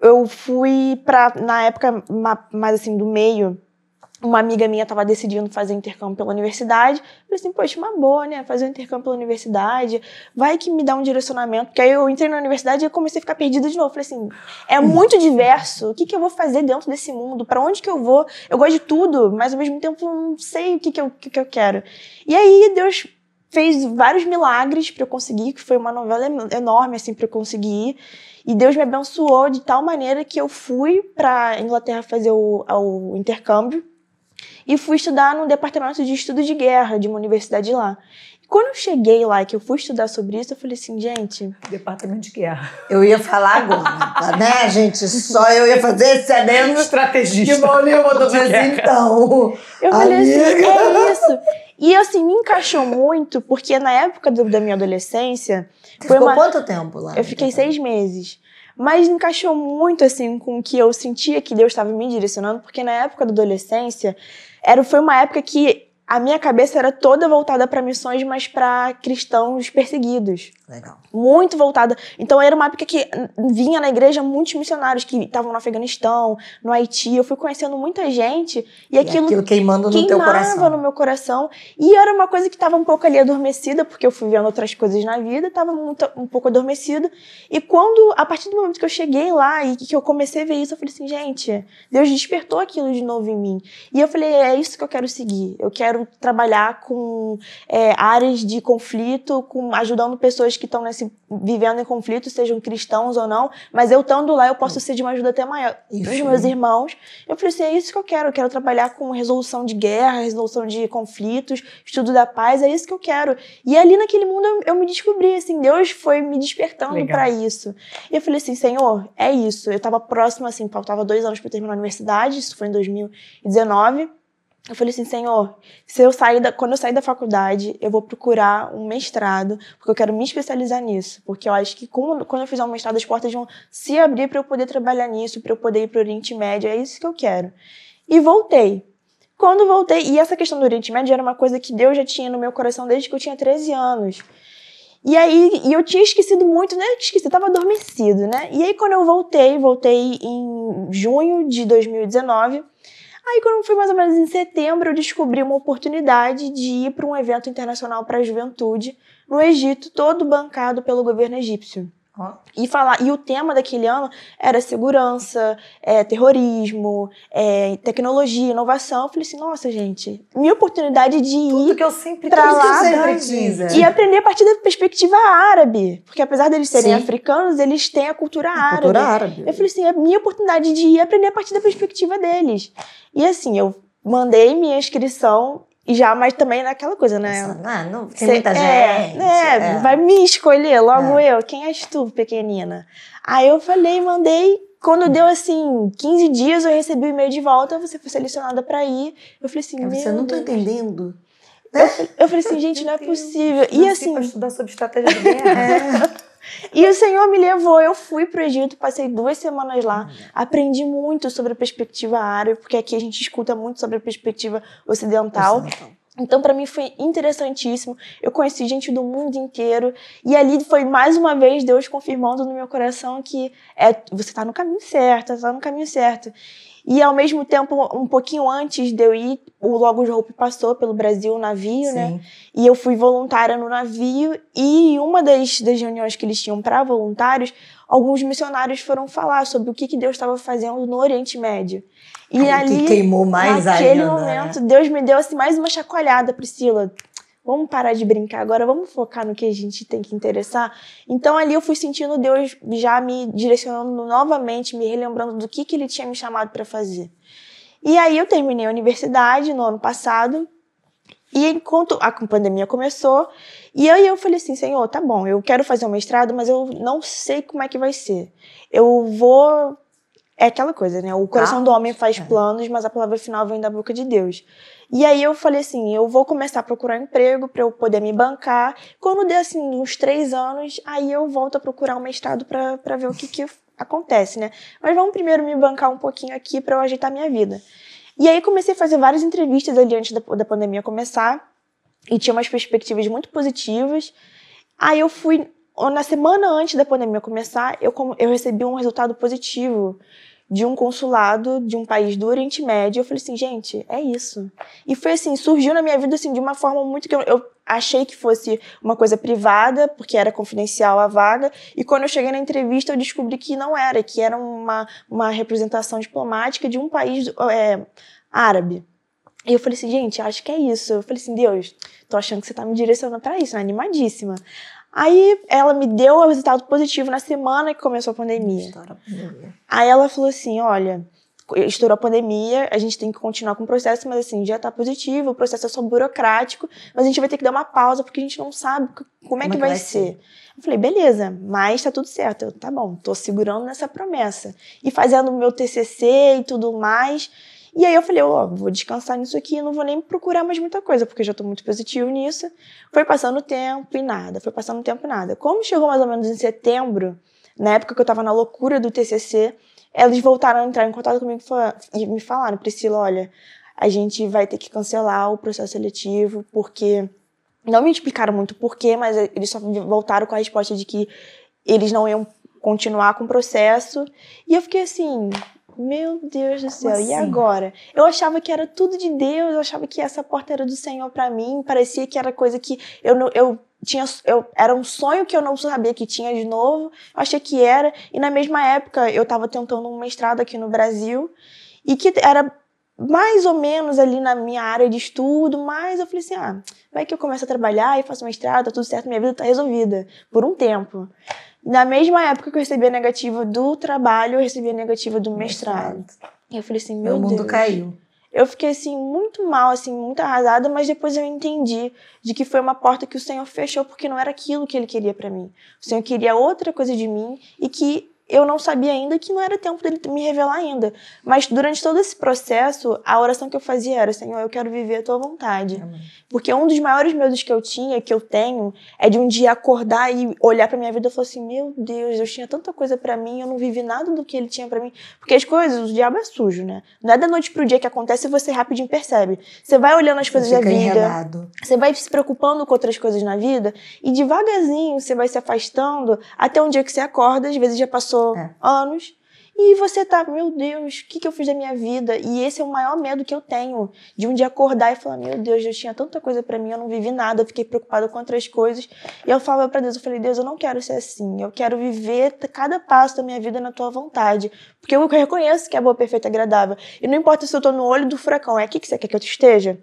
Eu fui para na época mais assim do meio, uma amiga minha estava decidindo fazer intercâmbio pela universidade. Falei assim, poxa, uma boa, né? Fazer um intercâmbio pela universidade. Vai que me dá um direcionamento. Porque aí eu entrei na universidade e comecei a ficar perdida de novo. Falei assim, é muito diverso. O que, que eu vou fazer dentro desse mundo? Para onde que eu vou? Eu gosto de tudo, mas ao mesmo tempo não sei o que, que, eu, que, que eu quero. E aí Deus fez vários milagres para eu conseguir, que foi uma novela enorme, assim, para eu conseguir. E Deus me abençoou de tal maneira que eu fui para Inglaterra fazer o, o intercâmbio e fui estudar no departamento de estudo de guerra de uma universidade lá. E quando eu cheguei lá e que eu fui estudar sobre isso, eu falei assim, gente. Departamento de guerra. Eu ia falar agora, né, gente? Só eu ia fazer esse adendo. Estrategista. Que bom, eu vou então. Eu falei assim, é isso. E assim, me encaixou muito, porque na época do, da minha adolescência. Você foi ficou uma... quanto tempo lá? Eu fiquei seis meses mas encaixou muito assim com o que eu sentia que Deus estava me direcionando, porque na época da adolescência era foi uma época que a minha cabeça era toda voltada para missões, mas para cristãos perseguidos. Legal. Muito voltada. Então era uma época que vinha na igreja muitos missionários que estavam no Afeganistão, no Haiti. Eu fui conhecendo muita gente e aquilo, e aquilo queimando no teu coração. no meu coração. E era uma coisa que estava um pouco ali adormecida, porque eu fui vendo outras coisas na vida, estava um pouco adormecida. E quando, a partir do momento que eu cheguei lá e que eu comecei a ver isso, eu falei assim, gente, Deus despertou aquilo de novo em mim. E eu falei, é isso que eu quero seguir. Eu quero quero trabalhar com é, áreas de conflito, com ajudando pessoas que estão vivendo em conflito, sejam cristãos ou não, mas eu estando lá eu posso ser de uma ajuda até maior para os meus irmãos. Eu falei assim, é isso que eu quero, eu quero trabalhar com resolução de guerra, resolução de conflitos, estudo da paz, é isso que eu quero. E ali naquele mundo eu, eu me descobri, assim, Deus foi me despertando para isso. E eu falei assim, Senhor, é isso. Eu estava próxima, assim, faltava dois anos para terminar a universidade, isso foi em 2019. Eu falei assim, Senhor, se eu sair da, quando eu sair da faculdade, eu vou procurar um mestrado, porque eu quero me especializar nisso. Porque eu acho que como, quando eu fizer um mestrado, as portas vão se abrir para eu poder trabalhar nisso, para eu poder ir para o Oriente Médio. É isso que eu quero. E voltei. Quando voltei, e essa questão do Oriente Médio era uma coisa que Deus já tinha no meu coração desde que eu tinha 13 anos. E aí, e eu tinha esquecido muito, né? Esqueci, eu tava adormecido, né? E aí, quando eu voltei, voltei em junho de 2019 Aí, quando foi mais ou menos em setembro, eu descobri uma oportunidade de ir para um evento internacional para a juventude no Egito, todo bancado pelo governo egípcio. E falar e o tema daquele ano era segurança, é, terrorismo, é, tecnologia, inovação. Eu falei assim, nossa gente, minha oportunidade de Tudo ir que eu sempre para lá sempre e aprender a partir da perspectiva árabe, porque apesar deles serem Sim. africanos, eles têm a cultura árabe. Cultura árabe. Eu falei assim, é minha oportunidade de ir aprender a partir da perspectiva deles. E assim, eu mandei minha inscrição e já, mas também naquela coisa, né? Ah, não, tem Cê, muita é, gente. É, é, vai me escolher, logo é. eu. Quem és tu, pequenina? Aí eu falei, mandei. Quando deu assim 15 dias, eu recebi o e-mail de volta, você foi selecionada para ir. Eu falei assim, meu Você não tô entendendo. Eu, eu falei assim, gente, não é possível. E assim. Pra estudar sobre estratégia de guerra. [LAUGHS] É. E o Senhor me levou, eu fui para o Egito, passei duas semanas lá, aprendi muito sobre a perspectiva árabe, porque aqui a gente escuta muito sobre a perspectiva ocidental. Então, para mim foi interessantíssimo. Eu conheci gente do mundo inteiro e ali foi mais uma vez Deus confirmando no meu coração que é você está no caminho certo, está no caminho certo. E ao mesmo tempo, um pouquinho antes de eu ir, o Logos Hope passou pelo Brasil, o navio, né? Sim. né? E eu fui voluntária no navio. E uma das, das reuniões que eles tinham para voluntários, alguns missionários foram falar sobre o que, que Deus estava fazendo no Oriente Médio. E Aí ali, que queimou mais naquele ainda, né? momento, né? Deus me deu assim mais uma chacoalhada, Priscila. Vamos parar de brincar agora, vamos focar no que a gente tem que interessar. Então ali eu fui sentindo Deus já me direcionando novamente, me relembrando do que, que ele tinha me chamado para fazer. E aí eu terminei a universidade no ano passado. E enquanto a pandemia começou, e aí eu falei assim, Senhor, tá bom, eu quero fazer um mestrado, mas eu não sei como é que vai ser. Eu vou é aquela coisa, né? O coração ah, do homem faz é. planos, mas a palavra final vem da boca de Deus. E aí eu falei assim, eu vou começar a procurar emprego para eu poder me bancar. Quando der assim uns três anos, aí eu volto a procurar um mestrado para ver o que, que acontece, né? Mas vamos primeiro me bancar um pouquinho aqui para eu ajeitar minha vida. E aí comecei a fazer várias entrevistas ali antes da, da pandemia começar e tinha umas perspectivas muito positivas. Aí eu fui na semana antes da pandemia começar, eu, eu recebi um resultado positivo de um consulado de um país do Oriente Médio. Eu falei assim, gente, é isso. E foi assim, surgiu na minha vida assim de uma forma muito que eu, eu achei que fosse uma coisa privada, porque era confidencial a vaga, e quando eu cheguei na entrevista eu descobri que não era, que era uma, uma representação diplomática de um país é, árabe. E eu falei assim, gente, acho que é isso. Eu falei assim, Deus, tô achando que você tá me direcionando para isso, né? Animadíssima. Aí ela me deu o resultado positivo na semana que começou a pandemia. a pandemia. Aí ela falou assim: olha, estourou a pandemia, a gente tem que continuar com o processo, mas assim, já tá positivo, o processo é só burocrático, mas a gente vai ter que dar uma pausa porque a gente não sabe como é, que, é que vai, vai ser. ser. Eu falei, beleza, mas tá tudo certo. Eu, tá bom, tô segurando nessa promessa. E fazendo o meu TCC e tudo mais. E aí eu falei, ó, oh, vou descansar nisso aqui, não vou nem procurar mais muita coisa, porque já tô muito positivo nisso. Foi passando tempo e nada, foi passando tempo e nada. Como chegou mais ou menos em setembro, na época que eu tava na loucura do TCC, eles voltaram a entrar em contato comigo e me falaram, Priscila, olha, a gente vai ter que cancelar o processo seletivo, porque não me explicaram muito porquê, mas eles só voltaram com a resposta de que eles não iam continuar com o processo. E eu fiquei assim, meu Deus do céu, assim? e agora? Eu achava que era tudo de Deus, eu achava que essa porta era do Senhor para mim, parecia que era coisa que eu não, eu tinha, eu, era um sonho que eu não sabia que tinha de novo, eu achei que era, e na mesma época eu estava tentando um mestrado aqui no Brasil, e que era mais ou menos ali na minha área de estudo, mas eu falei assim, ah, vai que eu começo a trabalhar e faço mestrado, tá tudo certo, minha vida tá resolvida, por um tempo. Na mesma época que eu recebi a negativa do trabalho, eu recebi a negativa do mestrado. E eu falei assim, meu, meu mundo Deus. caiu. Eu fiquei assim muito mal, assim, muito arrasada, mas depois eu entendi de que foi uma porta que o Senhor fechou porque não era aquilo que ele queria para mim. O Senhor queria outra coisa de mim e que eu não sabia ainda que não era tempo dele me revelar ainda. Mas durante todo esse processo, a oração que eu fazia era: Senhor, eu quero viver a tua vontade. Amém. Porque um dos maiores medos que eu tinha, que eu tenho, é de um dia acordar e olhar para minha vida e falar assim: Meu Deus, Deus tinha tanta coisa para mim, eu não vivi nada do que ele tinha para mim. Porque as coisas, o diabo é sujo, né? Não é da noite pro dia que acontece e você rapidinho percebe. Você vai olhando as coisas da vida, enredado. você vai se preocupando com outras coisas na vida e devagarzinho você vai se afastando até um dia que você acorda, às vezes já passou passou é. anos e você tá, meu Deus, o que, que eu fiz da minha vida? E esse é o maior medo que eu tenho, de um dia acordar e falar, meu Deus, eu tinha tanta coisa para mim, eu não vivi nada, eu fiquei preocupada com outras coisas. E eu falava para Deus, eu falei, Deus, eu não quero ser assim, eu quero viver cada passo da minha vida na tua vontade. Porque eu reconheço que é boa, perfeita e agradável. E não importa se eu tô no olho do furacão, é aqui que você quer que eu esteja?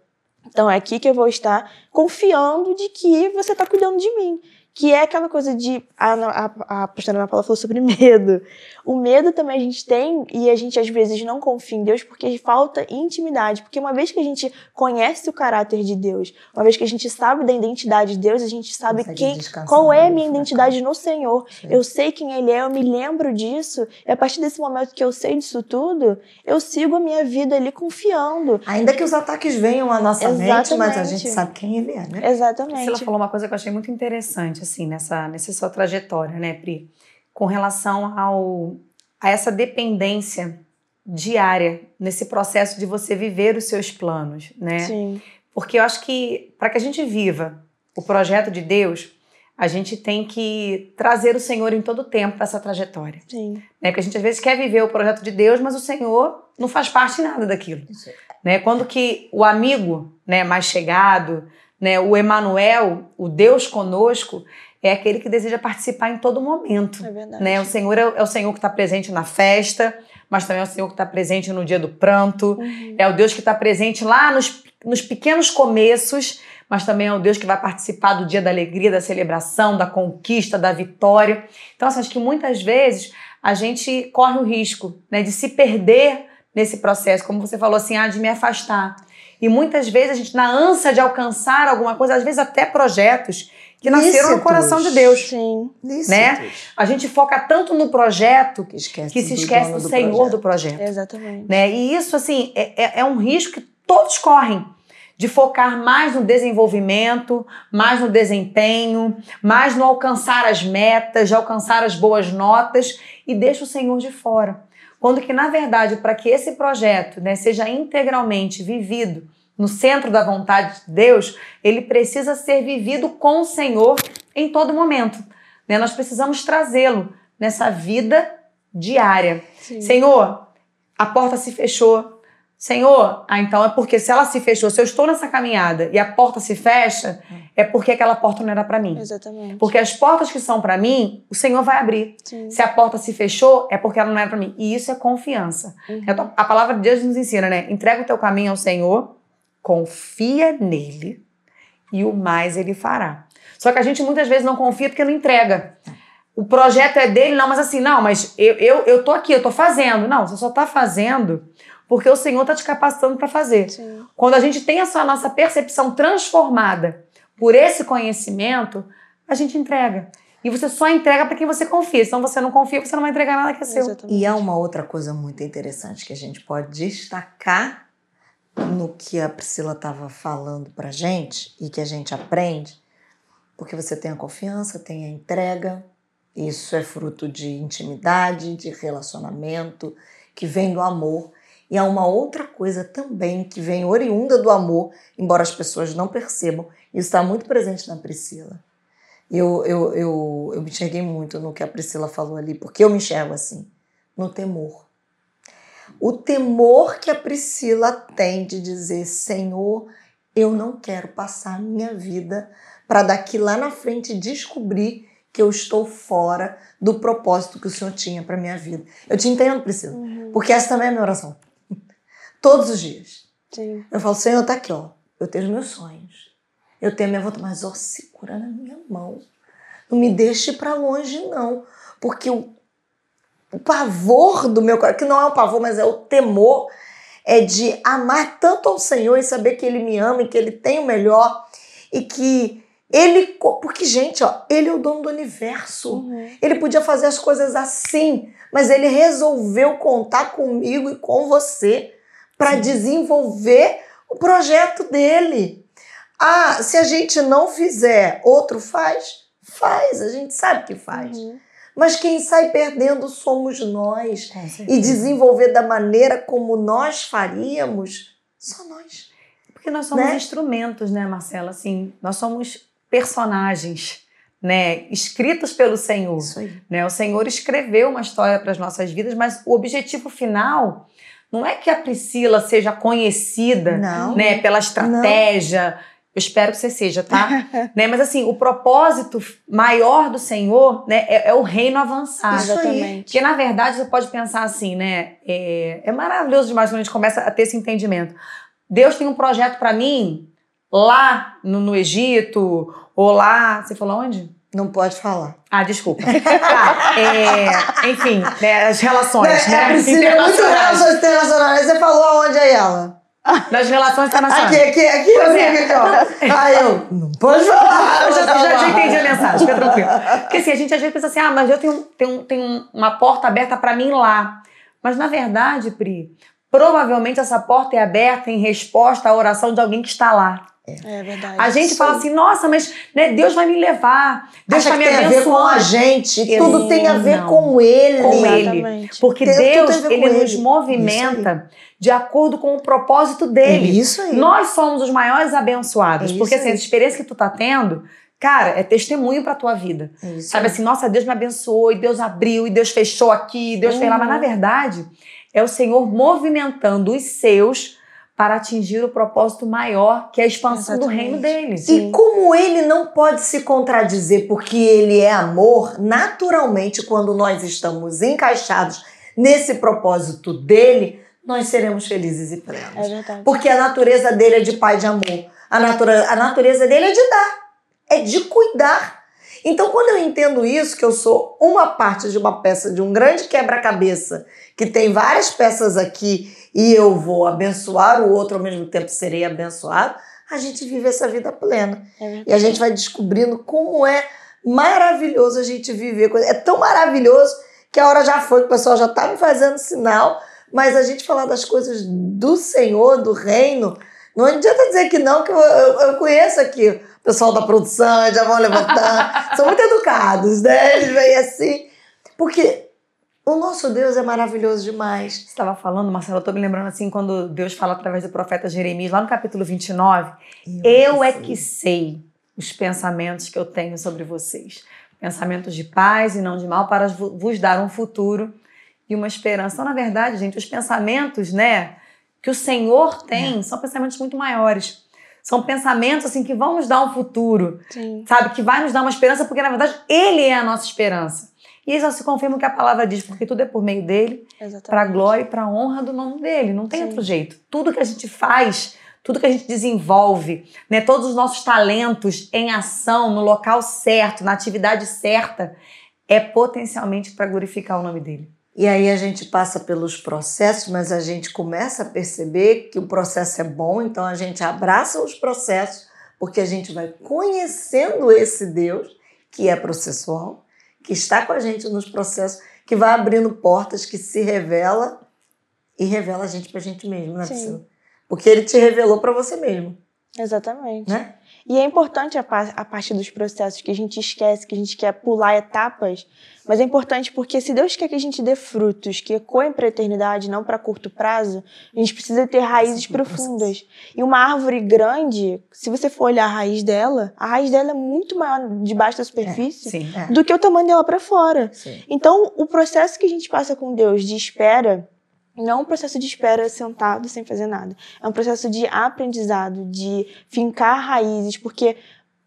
Então é aqui que eu vou estar confiando de que você está cuidando de mim que é aquela coisa de. A, a, a pastora Ana Paula falou sobre medo. O medo também a gente tem, e a gente às vezes não confia em Deus porque falta intimidade. Porque uma vez que a gente conhece o caráter de Deus, uma vez que a gente sabe da identidade de Deus, a gente sabe quem, qual é a minha identidade no Senhor. Sim. Eu sei quem Ele é, eu me lembro disso, e a partir desse momento que eu sei disso tudo, eu sigo a minha vida ali confiando. Ainda que os ataques venham à nossa Exatamente. mente, mas a gente sabe quem Ele é, né? Exatamente. Ela falou uma coisa que eu achei muito interessante assim, nessa, nessa sua trajetória, né, Pri? Com relação ao, a essa dependência diária nesse processo de você viver os seus planos, né? Sim. Porque eu acho que para que a gente viva o projeto de Deus, a gente tem que trazer o Senhor em todo o tempo para essa trajetória. Sim. Né? Porque a gente às vezes quer viver o projeto de Deus, mas o Senhor não faz parte nada daquilo. Né? Quando que o amigo né, mais chegado, né, o Emanuel, o Deus conosco, é aquele que deseja participar em todo momento. É verdade. Né? O Senhor é, é o Senhor que está presente na festa, mas também é o Senhor que está presente no dia do pranto. Uhum. É o Deus que está presente lá nos, nos pequenos começos, mas também é o Deus que vai participar do dia da alegria, da celebração, da conquista, da vitória. Então, assim, acho que muitas vezes a gente corre o risco né, de se perder nesse processo, como você falou assim, ah, de me afastar. E muitas vezes a gente, na ânsia de alcançar alguma coisa, às vezes até projetos que nasceram no Lícitos. coração de Deus. Sim. Né? A gente foca tanto no projeto Que esquece, que se do esquece dono do, Senhor projeto. do projeto. Exatamente. Né? E isso, assim, é, é- é um risco que todos correm. De focar mais no desenvolvimento, mais no desempenho, mais no alcançar as metas, de alcançar as boas notas e deixa o Senhor de fora. Quando que, na verdade, para que esse projeto né, seja integralmente vivido no centro da vontade de Deus, ele precisa ser vivido com o Senhor em todo momento. né? Nós precisamos trazê-lo nessa vida diária. Sim. Senhor, a porta se fechou. Senhor, ah, então é porque se ela se fechou, se eu estou nessa caminhada e a porta se fecha, é porque aquela porta não era para mim. Exatamente. Porque as portas que são para mim, o Senhor vai abrir. Sim. Se a porta se fechou, é porque ela não era para mim. E isso é confiança. Uhum. A palavra de Deus nos ensina, né? Entrega o teu caminho ao Senhor, confia nele e o mais ele fará. Só que a gente muitas vezes não confia porque não entrega. O projeto é dele, não, mas assim, não, mas eu, eu, eu tô aqui, eu tô fazendo. Não, você só tá fazendo porque o Senhor tá te capacitando para fazer. Sim. Quando a gente tem essa nossa percepção transformada por esse conhecimento, a gente entrega. E você só entrega para quem você confia. Se você não confia, você não vai entregar nada que é seu. Exatamente. E há uma outra coisa muito interessante que a gente pode destacar no que a Priscila estava falando pra gente e que a gente aprende, porque você tem a confiança, tem a entrega, isso é fruto de intimidade, de relacionamento, que vem do amor. E há uma outra coisa também que vem oriunda do amor, embora as pessoas não percebam, isso está muito presente na Priscila. Eu, eu, eu, eu me enxerguei muito no que a Priscila falou ali, porque eu me enxergo assim, no temor. O temor que a Priscila tem de dizer, Senhor, eu não quero passar a minha vida para daqui lá na frente descobrir que eu estou fora do propósito que o Senhor tinha para minha vida. Eu te entendo, Priscila, Uhum. porque essa também é a minha oração. Todos os dias. Sim. Eu falo, Senhor, tá aqui, ó. Eu tenho os meus sonhos. Eu tenho a minha vontade, mas ó, segura na minha mão. Não me deixe para longe, não. Porque o, o pavor do meu coração, que não é um pavor, mas é o temor, é de amar tanto ao Senhor e saber que Ele me ama e que Ele tem o melhor e que Ele. Porque, gente, ó, Ele é o dono do universo. Uhum. Ele podia fazer as coisas assim, mas ele resolveu contar comigo e com você para desenvolver o projeto dele. Ah, se a gente não fizer, outro faz? Faz, a gente sabe que faz. Uhum. Mas quem sai perdendo somos nós. Certeza. E desenvolver da maneira como nós faríamos, só nós. Porque nós somos Né? instrumentos, né, Marcela? Assim, nós somos personagens, né, escritos pelo Senhor. Né? O Senhor escreveu uma história para as nossas vidas, mas o objetivo final não é que a Priscila seja conhecida, Não. né, pela estratégia. Eu espero que você seja, tá? [LAUGHS] né? Mas assim, o propósito maior do Senhor, né, é, é o reino avançar. Exatamente. Porque, na verdade, você pode pensar assim, né? É, é maravilhoso demais quando a gente começa a ter esse entendimento. Deus tem um projeto para mim lá no, no Egito, ou lá. Você falou onde? Não pode falar. Ah, desculpa. [LAUGHS] Tá, é, enfim, né, as relações, É, né? a Priscila é muito relações internacionais. Você falou aonde aí ela? Das relações internacionais. Aqui, aqui, aqui, Pois aqui, é. aqui, ó. Aí eu, não pode falar. Eu já, já, já entendi a mensagem, fica tranquilo. Porque assim, a gente às vezes pensa assim, ah, mas eu tenho, tenho, tenho uma porta aberta para mim lá. Mas na verdade, Pri, provavelmente essa porta é aberta em resposta à oração de alguém que está lá. É verdade. A gente fala assim, nossa, mas né, Deus vai me levar, Deus Acha vai me tem a ver com abençoar. a gente. Tudo tem a ver não. com ele. Com ele. Porque Tem- Deus, a ele com nos ele. movimenta de acordo com o propósito É dele. isso aí. Nós somos os maiores abençoados. É porque assim, aí. essa experiência que tu tá tendo, cara, é testemunho pra tua vida. É isso Sabe aí. assim, nossa, Deus me abençoou, e Deus abriu, e Deus fechou aqui, e Deus fez lá. Mas Uhum. na verdade, é o Senhor movimentando os seus para atingir o propósito maior, que é a expansão do Exatamente. reino dele. E como ele não pode se contradizer, porque ele é amor, naturalmente, quando nós estamos encaixados nesse propósito dele, nós seremos felizes e É plenos. verdade. Porque a natureza dele é de pai de amor. A, natura, a natureza dele é de dar, é de cuidar. Então, quando eu entendo isso, que eu sou uma parte de uma peça de um grande quebra-cabeça, que tem várias peças aqui e eu vou abençoar o outro ao mesmo tempo serei abençoado, a gente vive essa vida plena. É. E a gente vai descobrindo como é maravilhoso a gente viver. É tão maravilhoso que a hora já foi, que o pessoal já está me fazendo sinal, mas a gente falar das coisas do Senhor, do reino, não adianta dizer que não, que eu, eu- eu conheço aqui o pessoal da produção, já vão levantando, [LAUGHS] são muito educados, né? Eles vêm assim, porque o nosso Deus é maravilhoso demais. Você estava falando, Marcelo, eu tô me lembrando assim, quando Deus fala através do profeta Jeremias, lá no capítulo 29, eu é que sei os pensamentos que eu tenho sobre vocês. Pensamentos de paz e não de mal, para vo- vos dar um futuro e uma esperança. Então, na verdade, gente, os pensamentos, né, que o Senhor tem são pensamentos muito maiores. São pensamentos, assim, que vão nos dar um futuro, Sim. sabe? Que vai nos dar uma esperança, porque, na verdade, Ele é a nossa esperança. E isso se confirma o que a palavra diz, porque tudo é por meio dele, para a glória e para a honra do nome dele. Não tem Sim. outro jeito. Tudo que a gente faz, tudo que a gente desenvolve, né, todos os nossos talentos em ação, no local certo, na atividade certa, é potencialmente para glorificar o nome dele. E aí a gente passa pelos processos, mas a gente começa a perceber que o processo é bom, então a gente abraça os processos, porque a gente vai conhecendo esse Deus que é processual, que está com a gente nos processos, que vai abrindo portas, que se revela e revela a gente pra gente mesmo, né. Priscila? Porque ele te revelou pra você mesmo, Exatamente. né? E é importante a, a parte dos processos que a gente esquece, que a gente quer pular etapas, mas é importante porque se Deus quer que a gente dê frutos que ecoem para a eternidade, não para curto prazo, a gente precisa ter raízes profundas. E uma árvore grande, se você for olhar a raiz dela, a raiz dela é muito maior debaixo da superfície Sim. É. do que o tamanho dela para fora. Sim. Então, o processo que a gente passa com Deus de espera não é um processo de espera sentado sem fazer nada. É um processo de aprendizado, de fincar raízes, porque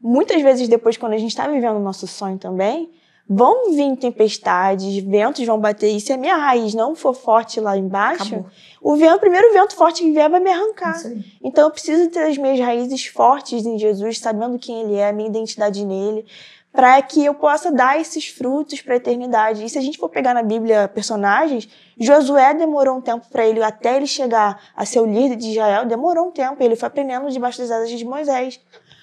muitas vezes depois, quando a gente está vivendo o nosso sonho também, vão vir tempestades, ventos vão bater, e se a minha raiz não for forte lá embaixo, Acabou. o, vento, o primeiro vento forte que vier vai me arrancar. Então eu preciso ter as minhas raízes fortes em Jesus, sabendo quem Ele é, a minha identidade nele, para que eu possa dar esses frutos para a eternidade. E se a gente for pegar na Bíblia personagens, Josué demorou um tempo para ele, até ele chegar a ser o líder de Israel, demorou um tempo. Ele foi aprendendo debaixo das asas de Moisés.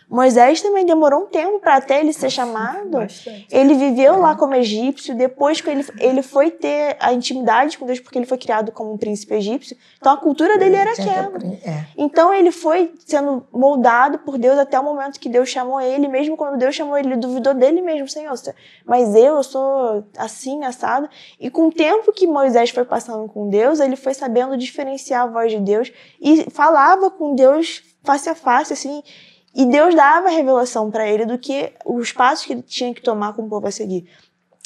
Moisés também demorou um tempo para até ele ser chamado. Bastante. Ele viveu lá como egípcio, depois que ele, ele foi ter a intimidade com Deus, porque ele foi criado como um príncipe egípcio. Então a cultura dele era aquela. É. Então ele foi sendo moldado por Deus até o momento que Deus chamou ele, mesmo quando Deus chamou ele, ele duvidou dele mesmo, Senhor, mas eu, eu sou assim, assado. E com o tempo que Moisés foi passando com Deus, ele foi sabendo diferenciar a voz de Deus e falava com Deus face a face, assim. E Deus dava a revelação para ele do que os passos que ele tinha que tomar com o povo a seguir.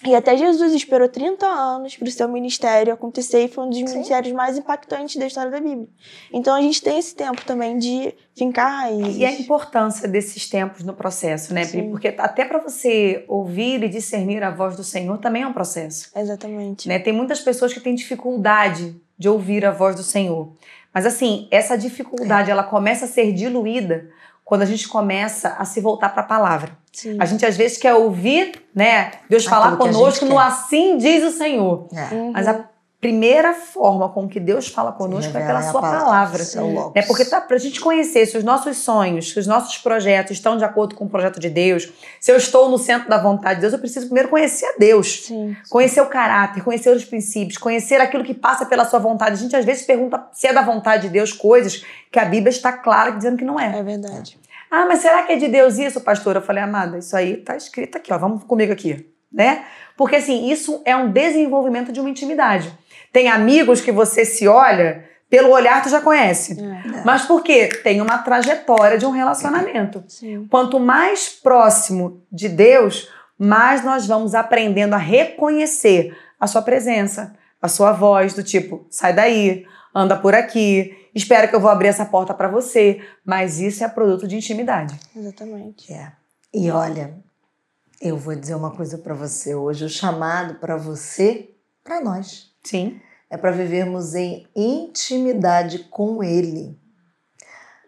E até Jesus esperou 30 anos para o seu ministério acontecer e foi um dos Sim. ministérios mais impactantes da história da Bíblia. Então a gente tem esse tempo também de fincar raízes. E a importância desses tempos no processo, né, Pri? Sim. Porque até para você ouvir e discernir a voz do Senhor também é um processo. Exatamente. né? Tem muitas pessoas que têm dificuldade de ouvir a voz do Senhor. Mas assim, essa dificuldade ela começa a ser diluída quando a gente começa a se voltar para a palavra. Sim. A gente às vezes quer ouvir, né, Deus falar a conosco no assim diz o Senhor. É. Uhum. Mas a primeira forma com que Deus fala conosco é pela a sua palavra. Seu logos. Né? Porque tá, pra gente conhecer se os nossos sonhos, se os nossos projetos estão de acordo com o projeto de Deus, se eu estou no centro da vontade de Deus, eu preciso primeiro conhecer a Deus. Sim. Conhecer o caráter, conhecer os princípios, conhecer aquilo que passa pela sua vontade. A gente às vezes pergunta se é da vontade de Deus coisas que a Bíblia está clara dizendo que não é. É verdade. Ah, mas será que é de Deus isso, pastor? Eu falei, amada, isso aí tá escrito aqui, ó, vamos comigo aqui, né? Porque assim, isso é um desenvolvimento de uma intimidade. Tem amigos que você se olha, pelo olhar tu já conhece. É. Mas por quê? Tem uma trajetória de um relacionamento. Sim. Quanto mais próximo de Deus, mais nós vamos aprendendo a reconhecer a sua presença, a sua voz, do tipo, sai daí, anda por aqui, espera que eu vou abrir essa porta para você. Mas isso é produto de intimidade. Exatamente. É. E olha, eu vou dizer uma coisa para você hoje, o chamado para você, para nós. Sim. É para vivermos em intimidade com ele.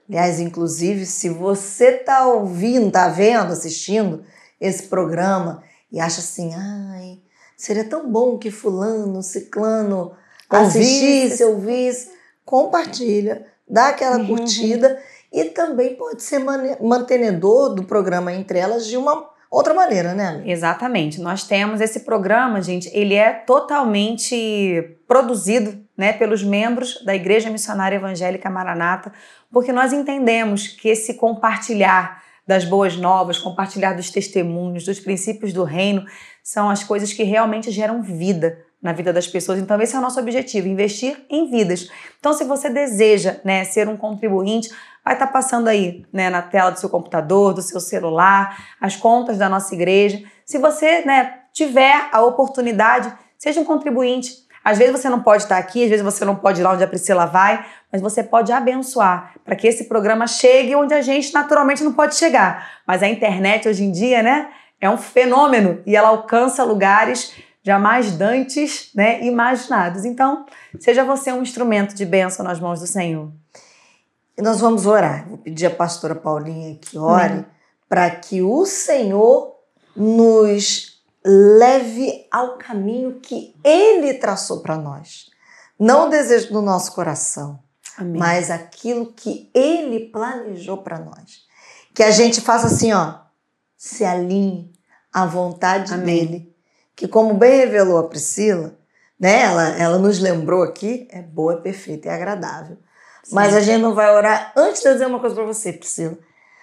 Aliás, inclusive, se você tá ouvindo, tá vendo, assistindo, esse programa e acha assim, ai, seria tão bom que fulano, ciclano assistisse, ouvisse, compartilha, dá aquela uhum. curtida e também pode ser mantenedor do programa entre elas de uma outra maneira, né? Amiga? Exatamente. Nós temos esse programa, gente, ele é totalmente produzido, né, pelos membros da Igreja Missionária Evangélica Maranata, porque nós entendemos que esse compartilhar das boas novas, compartilhar dos testemunhos, dos princípios do reino, são as coisas que realmente geram vida na vida das pessoas. Então, esse é o nosso objetivo, investir em vidas. Então, se você deseja né, ser um contribuinte, vai estar tá passando aí né, na tela do seu computador, do seu celular, as contas da nossa igreja. Se você né, tiver a oportunidade, seja um contribuinte. Às vezes você não pode estar aqui, às vezes você não pode ir lá onde a Priscila vai, mas você pode abençoar para que esse programa chegue onde a gente naturalmente não pode chegar. Mas a internet hoje em dia, né, é um fenômeno e ela alcança lugares jamais dantes, né, imaginados. Então, seja você um instrumento de bênção nas mãos do Senhor. E nós vamos orar. Vou pedir a pastora Paulinha que ore para que o Senhor nos leve ao caminho que Ele traçou para nós. Não o desejo do nosso coração, Amém. mas aquilo que Ele planejou para nós. Que a gente faça assim, ó, se alinhe à vontade Amém. dele. Que como bem revelou a Priscila, né? Ela, ela nos lembrou aqui, é boa, é perfeita e é agradável. Sim. Mas a gente não vai orar antes de eu dizer uma coisa para você, Priscila.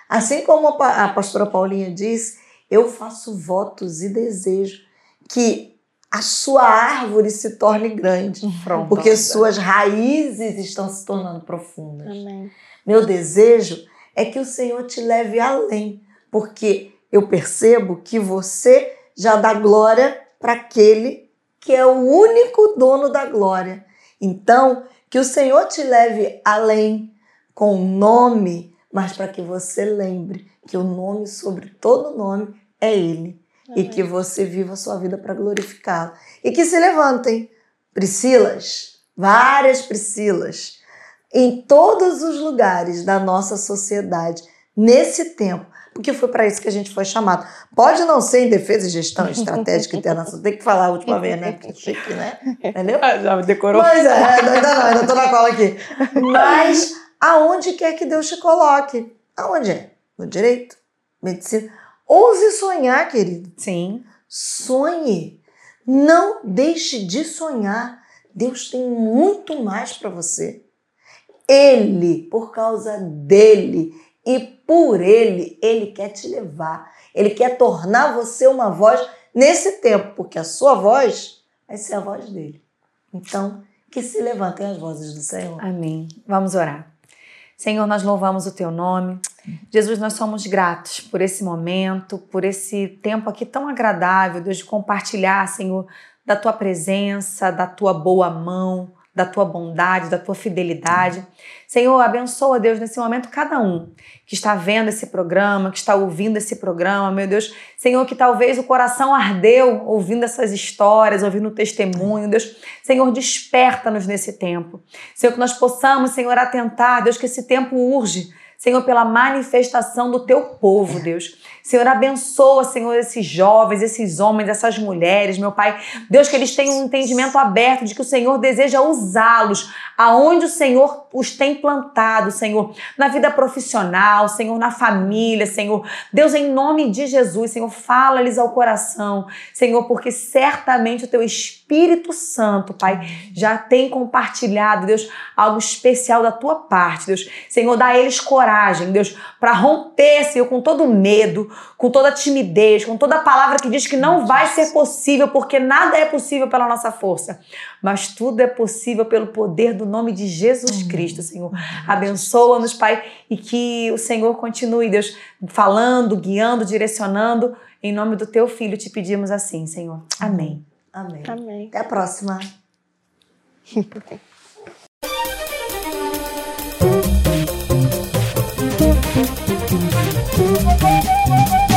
Assim como a pastora Paulinha disse, eu faço votos e desejo que a sua árvore se torne grande, [LAUGHS] Pronto, porque suas raízes estão se tornando profundas. Amém. Meu desejo é que o Senhor te leve além, porque eu percebo que você já dá glória para aquele que é o único dono da glória. Então, que o Senhor te leve além com o nome, mas para que você lembre que o nome sobre todo nome é Ele. Amém. E que você viva a sua vida para glorificá-lo. E que se levantem Priscilas, várias Priscilas, em todos os lugares da nossa sociedade, nesse tempo, porque foi para isso que a gente foi chamado. Pode não ser em defesa e gestão estratégica internacional, tem que falar a última vez, né? Porque é chique, né? Entendeu? [LAUGHS] Já me decorou. Mas é, ainda não, ainda tô na cola aqui. [LAUGHS] Mas aonde quer que Deus te coloque? Aonde é? No direito? Medicina? Ouse sonhar, querido. Sim. Sonhe. Não deixe de sonhar. Deus tem muito mais para você. Ele, por causa dele e por ele, ele quer te levar. Ele quer tornar você uma voz nesse tempo, porque a sua voz vai ser a voz dele. Então, que se levantem as vozes do Senhor. Amém. Vamos orar. Senhor, nós louvamos o teu nome. Jesus, nós somos gratos por esse momento, por esse tempo aqui tão agradável, Deus, de compartilhar, Senhor, da tua presença, da tua boa mão, da tua bondade, da tua fidelidade. Senhor, abençoa, Deus, nesse momento cada um que está vendo esse programa, que está ouvindo esse programa, meu Deus. Senhor, que talvez o coração ardeu ouvindo essas histórias, ouvindo o testemunho, Deus. Senhor, desperta-nos nesse tempo. Senhor, que nós possamos, Senhor, atentar, Deus, que esse tempo urge. Senhor, pela manifestação do teu povo, Deus. Senhor, abençoa, Senhor, esses jovens, esses homens, essas mulheres, meu Pai. Deus, que eles tenham um entendimento aberto de que o Senhor deseja usá-los aonde o Senhor os tem plantado, Senhor, na vida profissional, Senhor, na família, Senhor. Deus, em nome de Jesus, Senhor, fala-lhes ao coração, Senhor, porque certamente o teu Espírito Santo, Pai, já tem compartilhado, Deus, algo especial da tua parte, Deus. Senhor, dá a eles coragem, Deus, para romper, Senhor, com todo medo, com toda timidez, com toda palavra que diz que não vai ser possível, porque nada é possível pela nossa força, mas tudo é possível pelo poder do nome de Jesus Cristo, Senhor. Abençoa-nos, Pai, e que o Senhor continue, Deus, falando, guiando, direcionando. Em nome do teu filho te pedimos assim, Senhor. Amém. Amém. Amém. Até a próxima. Thank [LAUGHS] you.